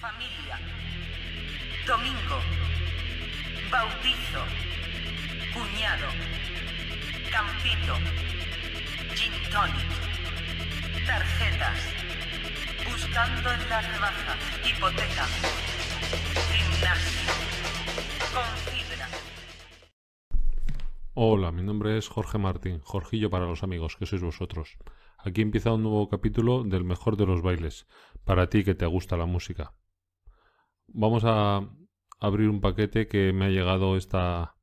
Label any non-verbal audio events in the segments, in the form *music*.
Familia. Domingo. Bautizo. Cuñado. Campito. Gin tonic. Tarjetas. Buscando en las rebajas. Hipoteca. Gimnasio. Con fibra. Hola, mi nombre es Jorge Martín, Jorgillo para los amigos, que sois vosotros. Aquí empieza un nuevo capítulo del mejor de los bailes, para ti que te gusta la música. Vamos a abrir un paquete que me ha llegado esta,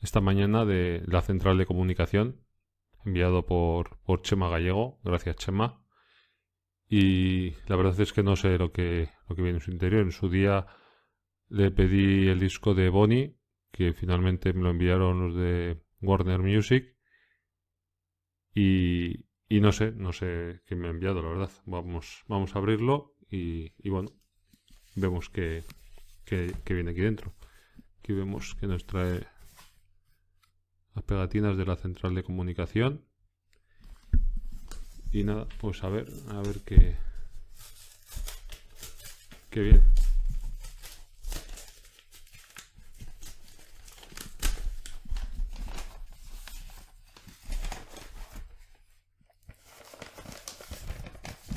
esta mañana de la central de comunicación, enviado por, por Chema Gallego. Gracias, Chema. Y la verdad es que no sé lo que, lo que viene en su interior. En su día le pedí el disco de Bonnie, que finalmente me lo enviaron los de Warner Music. Y, y no sé, no sé qué me ha enviado, la verdad. Vamos, vamos a abrirlo y, y bueno, vemos que, que, viene aquí dentro. Aquí vemos que nos trae las pegatinas de la central de comunicación. Y nada, pues a ver, a ver qué, qué viene.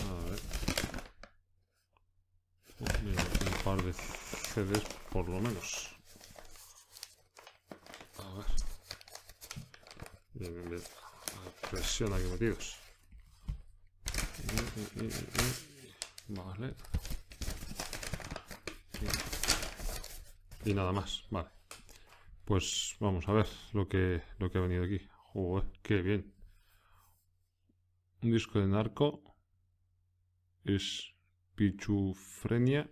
A ver. Oh, mira, un par de CDs por lo menos. A ver. Bien, bien, bien. Aquí metidos. Vale. Y nada más, vale. Pues vamos a ver lo que, lo que ha venido aquí. Joder, qué bien. Un disco de narco. Es Pichufrenia.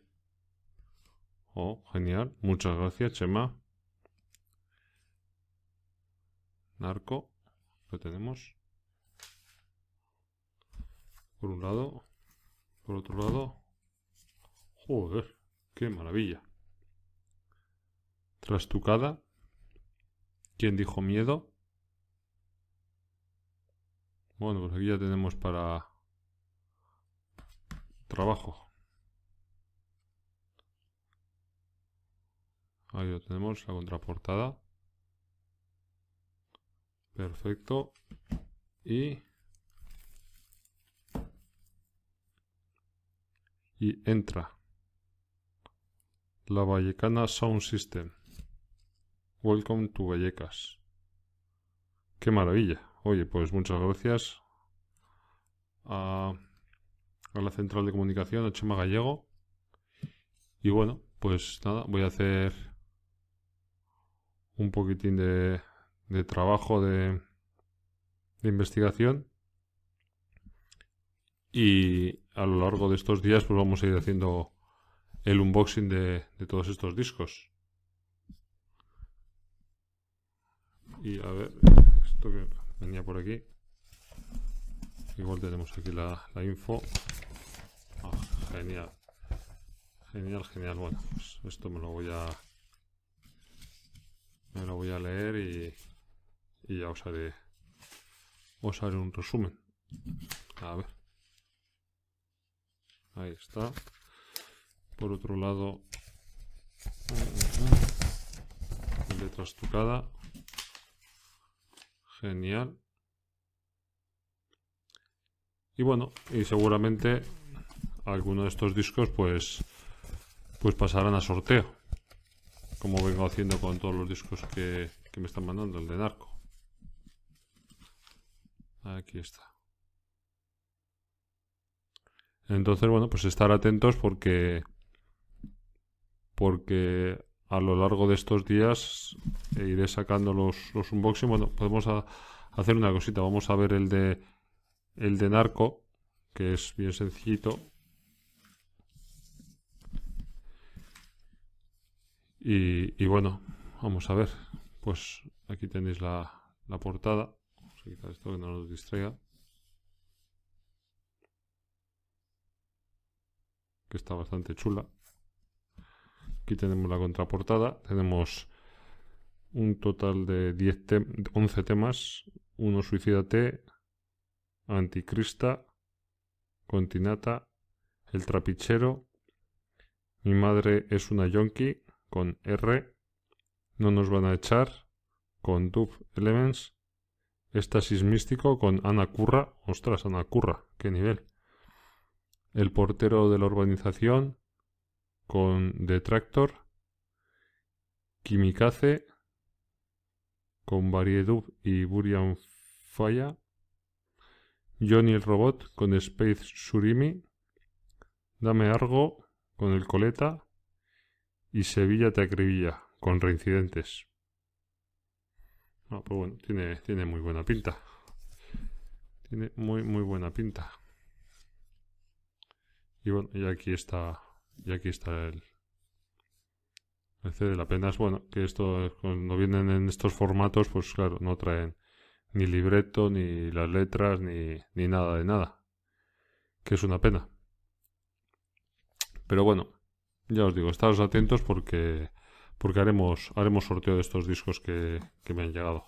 Oh, genial. Muchas gracias, Chema. Narco. Lo tenemos. Por un lado. Por otro lado. Joder, qué maravilla. Trastucada. ¿Quién dijo miedo? Bueno, pues aquí ya tenemos para trabajo. Ahí lo tenemos, la contraportada. Perfecto. Y... Y entra. La Vallecana Sound System. Welcome to Vallecas. Qué maravilla. Oye, pues muchas gracias a, la central de comunicación, a Chema Gallego. Y bueno, pues nada, voy a hacer un poquitín de, de trabajo de investigación. Y a lo largo de estos días, pues vamos a ir haciendo el unboxing de, todos estos discos. Y a ver, esto que venía por aquí. Igual tenemos aquí la, la info. Ah, genial. Genial, genial. Bueno, pues esto me lo voy a. Me lo voy a leer y. Y ya os haré. Os haré un resumen. A ver. Ahí está. Por otro lado. Letra estucada. Genial. Y bueno, y seguramente alguno de estos discos pues pues pasarán a sorteo. Como vengo haciendo con todos los discos que, que me están mandando, el de Narco. Aquí está. Entonces, bueno, pues estar atentos porque porque a lo largo de estos días iré sacando los, los unboxing. Bueno, podemos a- hacer una cosita. Vamos a ver el de el de Narco, que es bien sencillito. Y, y bueno, vamos a ver. Pues aquí tenéis la, la portada. Vamos a esto que no nos distraiga. Que está bastante chula. Aquí tenemos la contraportada. Tenemos un total de 10 tem- 11 temas. Uno Suicídate, Anticrista, Continata, El Trapichero, Mi madre es una yonki con R. No nos van a echar con Dub Elements. Estasis místico con Ana Curra. Ostras, Ana Curra, qué nivel. El portero de la urbanización con Detractor. Kimikaze con Variedub y Burian Falla. Johnny el Robot con Space Surimi. Dame Argo con el Coleta. Y Sevilla te acribilla con reincidentes. Ah, pues bueno, tiene, tiene muy buena pinta. Tiene muy, muy buena pinta. Y bueno, y aquí está. Y aquí está el, el CD. La pena es, bueno, que esto, cuando vienen en estos formatos, pues claro, no traen ni libreto, ni las letras, ni, ni nada de nada. Que es una pena. Pero bueno, ya os digo, estaros atentos porque, porque haremos, haremos sorteo de estos discos que, que me han llegado.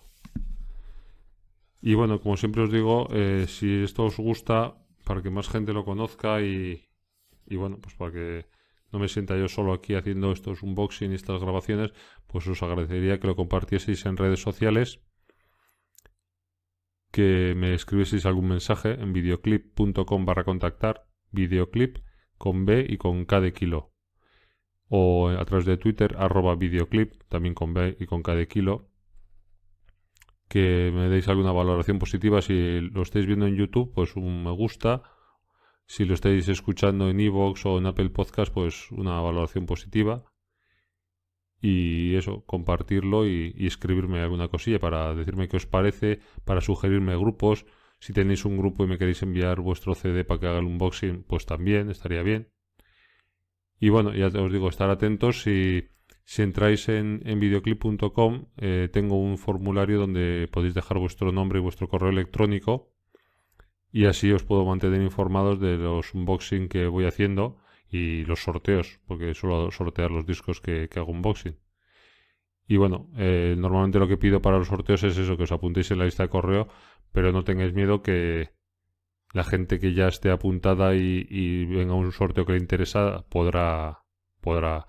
Y bueno, como siempre os digo, eh, si esto os gusta, para que más gente lo conozca y, y bueno, pues para que no me sienta yo solo aquí haciendo estos unboxing y estas grabaciones, pues os agradecería que lo compartieseis en redes sociales, que me escribieseis algún mensaje en videoclip.com barra contactar, videoclip con B y con K de kilo, o a través de Twitter arroba videoclip, también con B y con K de kilo, que me deis alguna valoración positiva. Si lo estáis viendo en YouTube, pues un me gusta si lo estáis escuchando en Evox o en Apple Podcast, pues una valoración positiva. Y eso, compartirlo y, escribirme alguna cosilla para decirme qué os parece, para sugerirme grupos. Si tenéis un grupo y me queréis enviar vuestro CD para que haga el unboxing, pues también estaría bien. Y bueno, ya os digo, estar atentos. Si, si entráis en, en videoclip.com, eh, tengo un formulario donde podéis dejar vuestro nombre y vuestro correo electrónico y así os puedo mantener informados de los unboxing que voy haciendo y los sorteos, porque suelo sortear los discos que, hago unboxing. Y bueno, eh, normalmente lo que pido para los sorteos es eso, que os apuntéis en la lista de correo, pero no tengáis miedo que la gente que ya esté apuntada y, venga un sorteo que le interesa podrá, podrá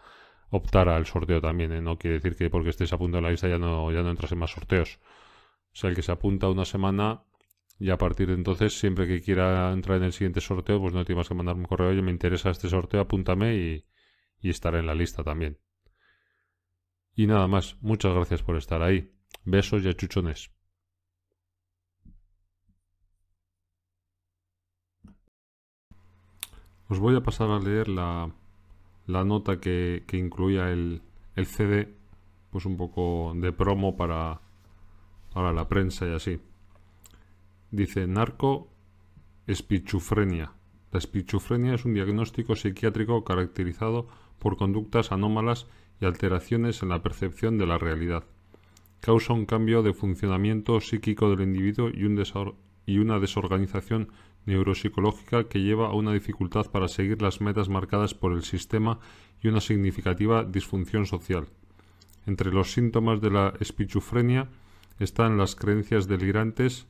optar al sorteo también. ¿eh? No quiere decir que porque estéis apuntado en la lista ya no, ya no entras en más sorteos. O sea, el que se apunta una semana y a partir de entonces, siempre que quiera entrar en el siguiente sorteo, pues no tienes que mandar un correo, oye, me interesa este sorteo, apúntame y, y estaré en la lista también. Y nada más, muchas gracias por estar ahí. Besos y achuchones. Os voy a pasar a leer la, nota que, que incluía el, CD, pues un poco de promo para la prensa y así. Dice narco espichufrenia. La espichufrenia es un diagnóstico psiquiátrico caracterizado por conductas anómalas y alteraciones en la percepción de la realidad. Causa un cambio de funcionamiento psíquico del individuo y, un una desorganización neuropsicológica que lleva a una dificultad para seguir las metas marcadas por el sistema y una significativa disfunción social. Entre los síntomas de la espichufrenia están las creencias delirantes,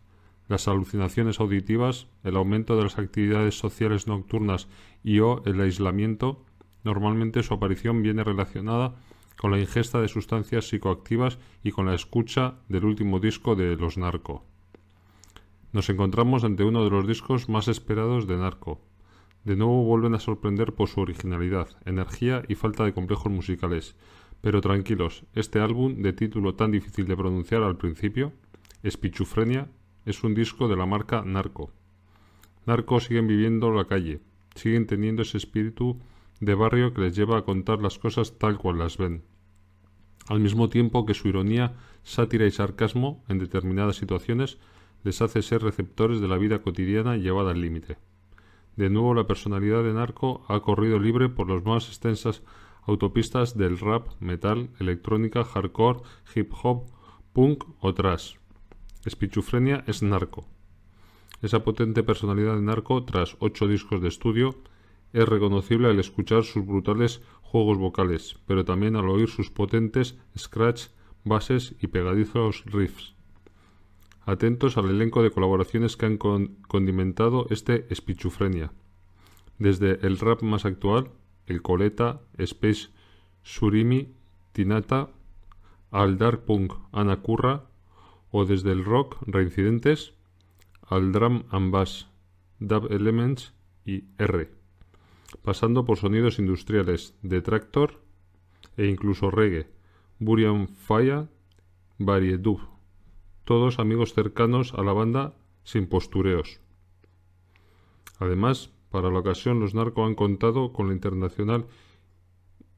las alucinaciones auditivas, el aumento de las actividades sociales nocturnas y o el aislamiento, normalmente su aparición viene relacionada con la ingesta de sustancias psicoactivas y con la escucha del último disco de Los Narco. Nos encontramos ante uno de los discos más esperados de Narco. De nuevo vuelven a sorprender por su originalidad, energía y falta de complejos musicales. Pero tranquilos, este álbum, de título tan difícil de pronunciar al principio, Espichufrenia, es un disco de la marca Narco. Narco siguen viviendo la calle, siguen teniendo ese espíritu de barrio que les lleva a contar las cosas tal cual las ven. Al mismo tiempo que su ironía, sátira y sarcasmo en determinadas situaciones les hace ser receptores de la vida cotidiana llevada al límite. De nuevo la personalidad de Narco ha corrido libre por las más extensas autopistas del rap, metal, electrónica, hardcore, hip hop, punk o trash. Espichufrenia es narco. Esa potente personalidad de narco, tras ocho discos de estudio, es reconocible al escuchar sus brutales juegos vocales, pero también al oír sus potentes scratch, bases y pegadizos riffs. Atentos al elenco de colaboraciones que han condimentado este Espichufrenia. Desde el rap más actual, El Coleta, Space Surimi, Tinata, al Dark Punk, Anacurra, o desde el rock, Reincidentes, al Drum and Bass, Dub Elements y R, pasando por sonidos industriales de Tractor e incluso reggae, Burian Fire, Variedub, todos amigos cercanos a la banda sin postureos. Además, para la ocasión los narcos han contado con el internacional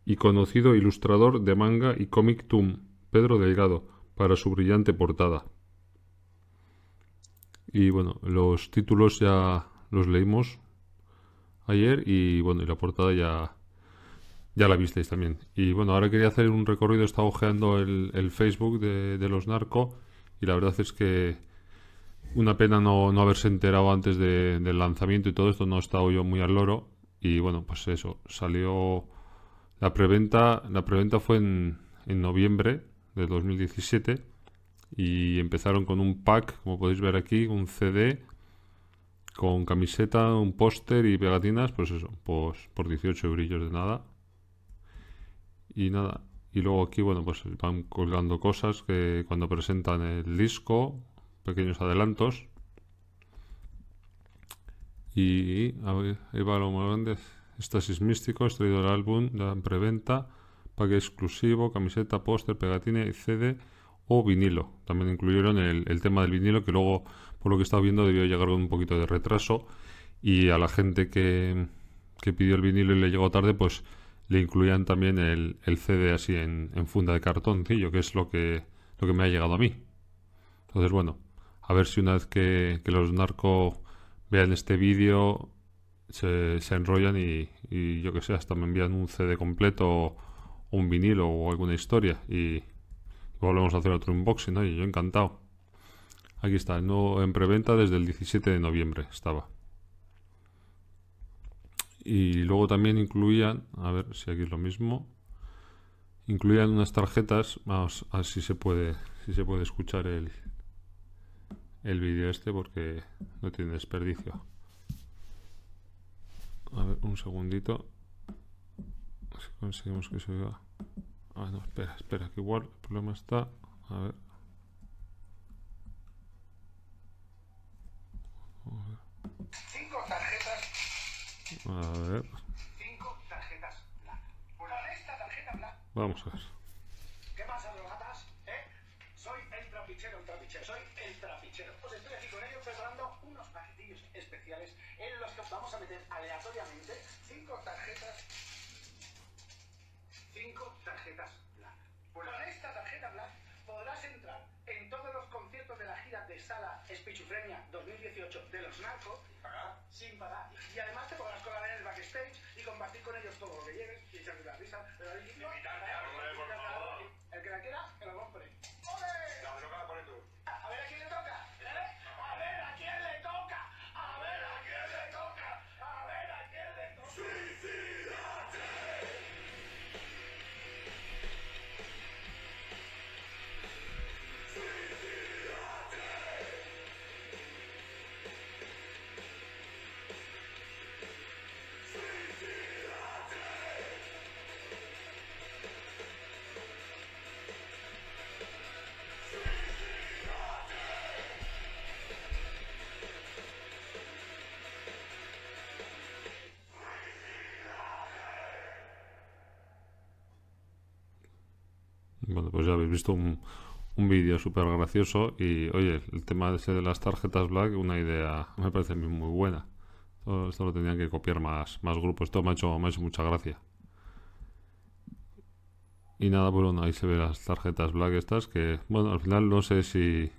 y conocido ilustrador de manga y cómic Tum, Pedro Delgado, para su brillante portada. Y bueno, los títulos ya los leímos ayer y bueno, y la portada ya, ya la visteis también. Y bueno, ahora quería hacer un recorrido, estaba ojeando el, Facebook de, los narco y la verdad es que una pena no, no haberse enterado antes de, del lanzamiento y todo esto, no he estado yo muy al loro y bueno, pues eso, salió la preventa, la preventa fue en, en noviembre de 2017 y empezaron con un pack, como podéis ver aquí, un CD con camiseta, un póster y pegatinas, pues eso, pues por 18 brillos de nada. Y nada, y luego aquí, bueno, pues van colgando cosas que cuando presentan el disco, pequeños adelantos. Y a ver, ahí va lo más grande. Estasis Místico, extraído del álbum, de preventa, pack exclusivo, camiseta, póster, pegatina y CD o vinilo. También incluyeron el, tema del vinilo que luego, por lo que he estado viendo, debió llegar con un poquito de retraso y a la gente que, que pidió el vinilo y le llegó tarde, pues le incluían también el, CD así en, en, funda de cartoncillo, que es lo que, lo que me ha llegado a mí. Entonces, bueno, a ver si una vez que, que los narcos vean este vídeo se, se, enrollan y, y yo que sé, hasta me envían un CD completo o un vinilo o alguna historia y, volvemos a hacer otro unboxing. Y yo encantado. Aquí está, no en preventa desde el 17 de noviembre estaba. Y luego también incluían, a ver si aquí es lo mismo, incluían unas tarjetas, vamos a ver si se puede, si se puede escuchar el, el vídeo este porque no tiene desperdicio. A ver, un segundito. Si conseguimos que se oiga. Ah, no, espera, espera, que igual el problema está. A ver. Cinco tarjetas. A ver. Cinco tarjetas black. Con esta tarjeta black. Vamos a ver. ¿Qué pasa, drogatas? ¿Eh? Soy el trapichero, el trapichero. Soy el trapichero. Pues estoy aquí con ellos preparando unos paquetillos especiales en los que vamos a meter aleatoriamente cinco tarjetas cinco tarjetas black. Con esta tarjeta black podrás entrar en todos los conciertos de la gira de sala Espichufrenia 2018 de los narcos Bueno, pues ya habéis visto un, vídeo súper gracioso y, oye, el tema ese de las tarjetas black, una idea, me parece muy buena. Todo esto lo tenían que copiar más, más grupos. Esto me ha, hecho, me ha hecho mucha gracia. Y nada, pues bueno, ahí se ve las tarjetas black estas que, bueno, al final no sé si...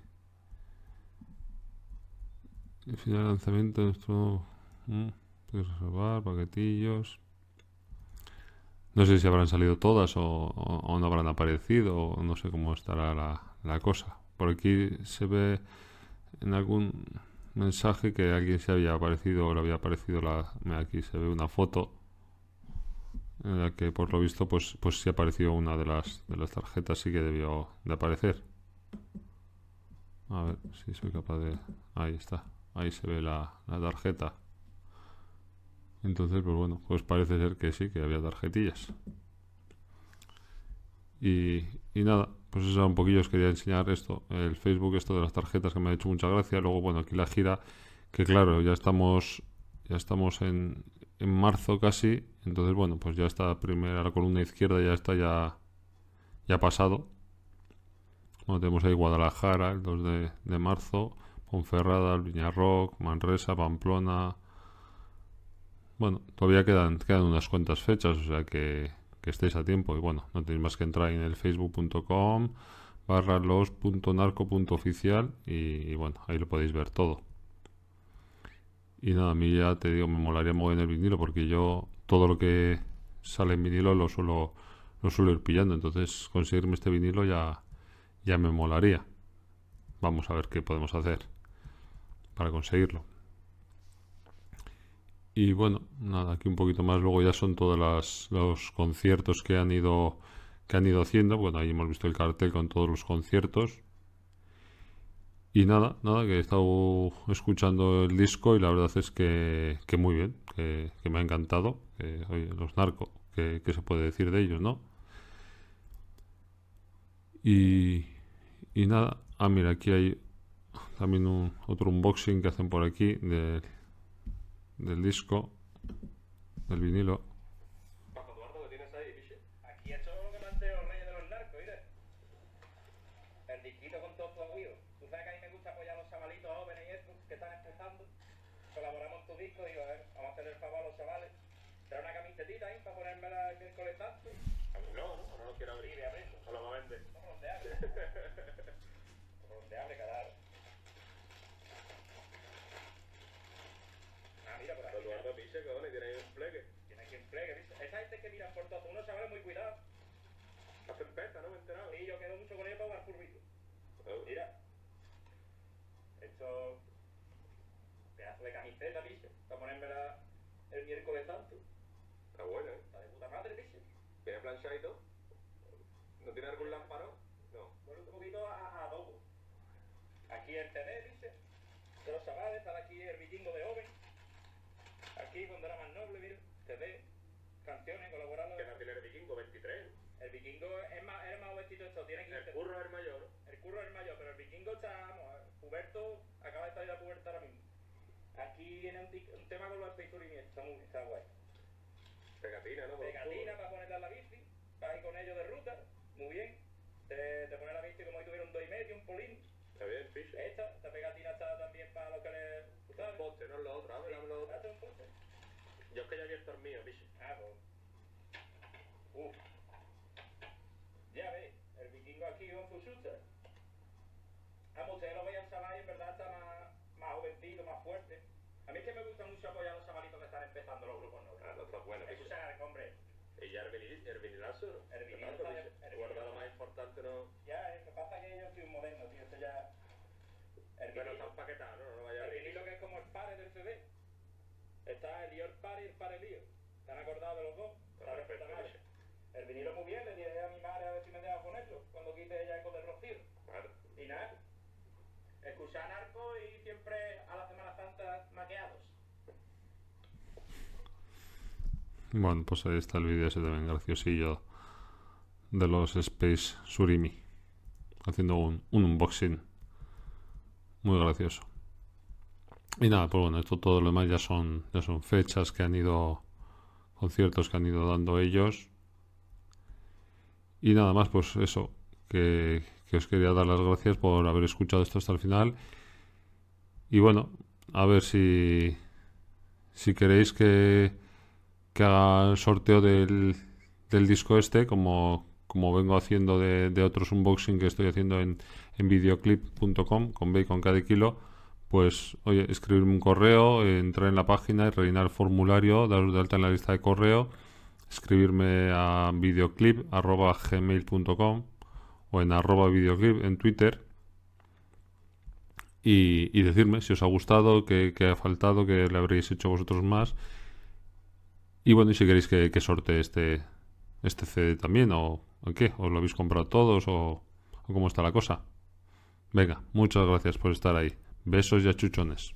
El final lanzamiento, esto... Puedes reservar, paquetillos... No sé si habrán salido todas o, no habrán aparecido, o no sé cómo estará la, la, cosa. Por aquí se ve en algún mensaje que alguien se había aparecido o le había aparecido la. Aquí se ve una foto en la que por lo visto pues, pues sí apareció una de las, de las tarjetas, sí que debió de aparecer. A ver si soy capaz de... Ahí está. Ahí se ve la, la tarjeta. Entonces, pues bueno, pues parece ser que sí, que había tarjetillas. Y, y nada, pues eso un poquillo os quería enseñar esto, el Facebook, esto de las tarjetas que me ha hecho mucha gracia. Luego, bueno, aquí la gira, que claro, ya estamos, ya estamos en, en marzo casi. Entonces, bueno, pues ya está primera la columna izquierda, ya está ya, ya pasado. Tenemos ahí Guadalajara, el 2 de, de marzo, Ponferrada, Viñarroc, Manresa, Pamplona. Bueno, todavía quedan, quedan unas cuantas fechas, o sea que, que estéis a tiempo. Y bueno, no tenéis más que entrar en el facebook.com barra los.narco.oficial y, y bueno, ahí lo podéis ver todo. Y nada, a mí ya te digo, me molaría mover el vinilo porque yo todo lo que sale en vinilo lo suelo, lo suelo ir pillando. Entonces, conseguirme este vinilo ya, ya me molaría. Vamos a ver qué podemos hacer para conseguirlo. Y bueno, nada, aquí un poquito más. Luego ya son todos los conciertos que han ido que han ido haciendo. Bueno, ahí hemos visto el cartel con todos los conciertos. Y nada, nada, que he estado escuchando el disco y la verdad es que, que muy bien, que, me ha encantado. Que, oye, los narcos, que se puede decir de ellos, ¿no? Y, y nada, ah, mira, aquí hay también un, otro unboxing que hacen por aquí de, del disco, del vinilo. Paco Eduardo, ¿lo tienes ahí, biche? Aquí esto es lo que planteo el rey de los narcos, ¿viste? El disquito con todos tus aguidos. Tú sabes que a mí me gusta apoyar a los chavalitos jóvenes y estos que están empezando. Colaboramos en tu *laughs* disco y digo, a ver, vamos a hacer el favor a los chavales. Trae una camisetita ahí para ponérmela el miércoles tanto. A mí no, ¿no? Ahora no quiero abrir. Sí, voy a abrirlo. No lo va a vender. Como donde abre. Como donde abre, carajo. Ah, mira, por Paco aquí. Eduardo, biche, cojones, tiene ahí un plegue. Tiene aquí un plegue, ¿viste? Esa gente que miran por todo. Unos chavales muy cuidados. Hacen peta, ¿no? Me he enterado. Y yo quedo mucho con ellos para jugar furbito. Oh, Mira. Esto. Pedazo de camiseta, bicho. Para ponérmela el miércoles tanto. Está buena, ¿eh? Está de puta madre, bicho. ¿Viene planchado y todo? ¿No tiene algún lámparo? No. Bueno, un poquito a, a adobo. Aquí el CD, dice. De los chavales, está aquí el vikingo de Oven. Aquí, cuando era más noble, mira. CD, canciones, colaborando. ¿Qué edad tiene el vikingo? 23. El vikingo es más, es más jovencito esto, tiene 15. El curro es el mayor. El curro es el mayor, pero el vikingo está, vamos, acaba de salir a puberta ahora mismo. Aquí viene un, tema con los Uriniers, está muy está guay. Pegatina, ¿no? Pegatina para ponerla en la bici, para ir con ellos de ruta, muy bien. Te, te pone la bici como si tuviera un 2 y medio, un polín. Está bien, biche. Esta, esta pegatina está también para los que. ¿tú Un poste, no es lo otro. A ver, dame lo otro. Hazte un poste. Yo es que ya abierto el mío, biche. Ah, pues. Uf. Ya ves, el vikingo aquí con su shooter. Vamos, ustedes lo vean chaval y en verdad está más, más jovencito, más fuerte. A mí es que me gusta mucho apoyar a los chavalitos que están empezando los grupos nuevos. Ah, no está bueno, biche. Escucha, hombre, Y ya el vinil, el vinilazo, ¿no? El vinilo Tanto, está- biche. el Guarda vinilo lo más importante, ¿no? ya, lo que pasa es que yo soy un moderno, tío, esto ya... El Bueno, está empaquetado, ¿no? No vaya el vinilo que es como el pare del CD. Está el Lior Pare y el Pare Lío. ¿Te han acordado de los dos? Está ¿Sabes perfecto. El vinilo muy bien, le dije a mi madre a ver si me deja ponerlo cuando quite ella eco del rocío. Claro. Y nada, escuchar narco y siempre a la Semana Santa maqueados. Bueno, pues ahí está el vídeo ese también graciosillo de los Space Surimi. Haciendo un, un unboxing muy gracioso. Y nada, pues bueno, esto todo lo demás ya son, ya son fechas que han ido, conciertos que han ido dando ellos. Y nada más, pues eso, que, que os quería dar las gracias por haber escuchado esto hasta el final. Y bueno, a ver si, si queréis que, que haga el sorteo del, del disco este, como, como vengo haciendo de, de otros unboxing que estoy haciendo en, en videoclip.com, con bacon cada kilo, pues oye, escribirme un correo, entrar en la página y rellenar el formulario, daros de alta en la lista de correo, escribirme a videoclip.gmail.com o en arroba videoclip en Twitter y, y decirme si os ha gustado, qué, qué ha faltado, qué le habréis hecho vosotros más. Y bueno, y si queréis que, que sortee este, este CD también, o, o qué, os lo habéis comprado todos, o, o cómo está la cosa. Venga, muchas gracias por estar ahí. Besos y achuchones.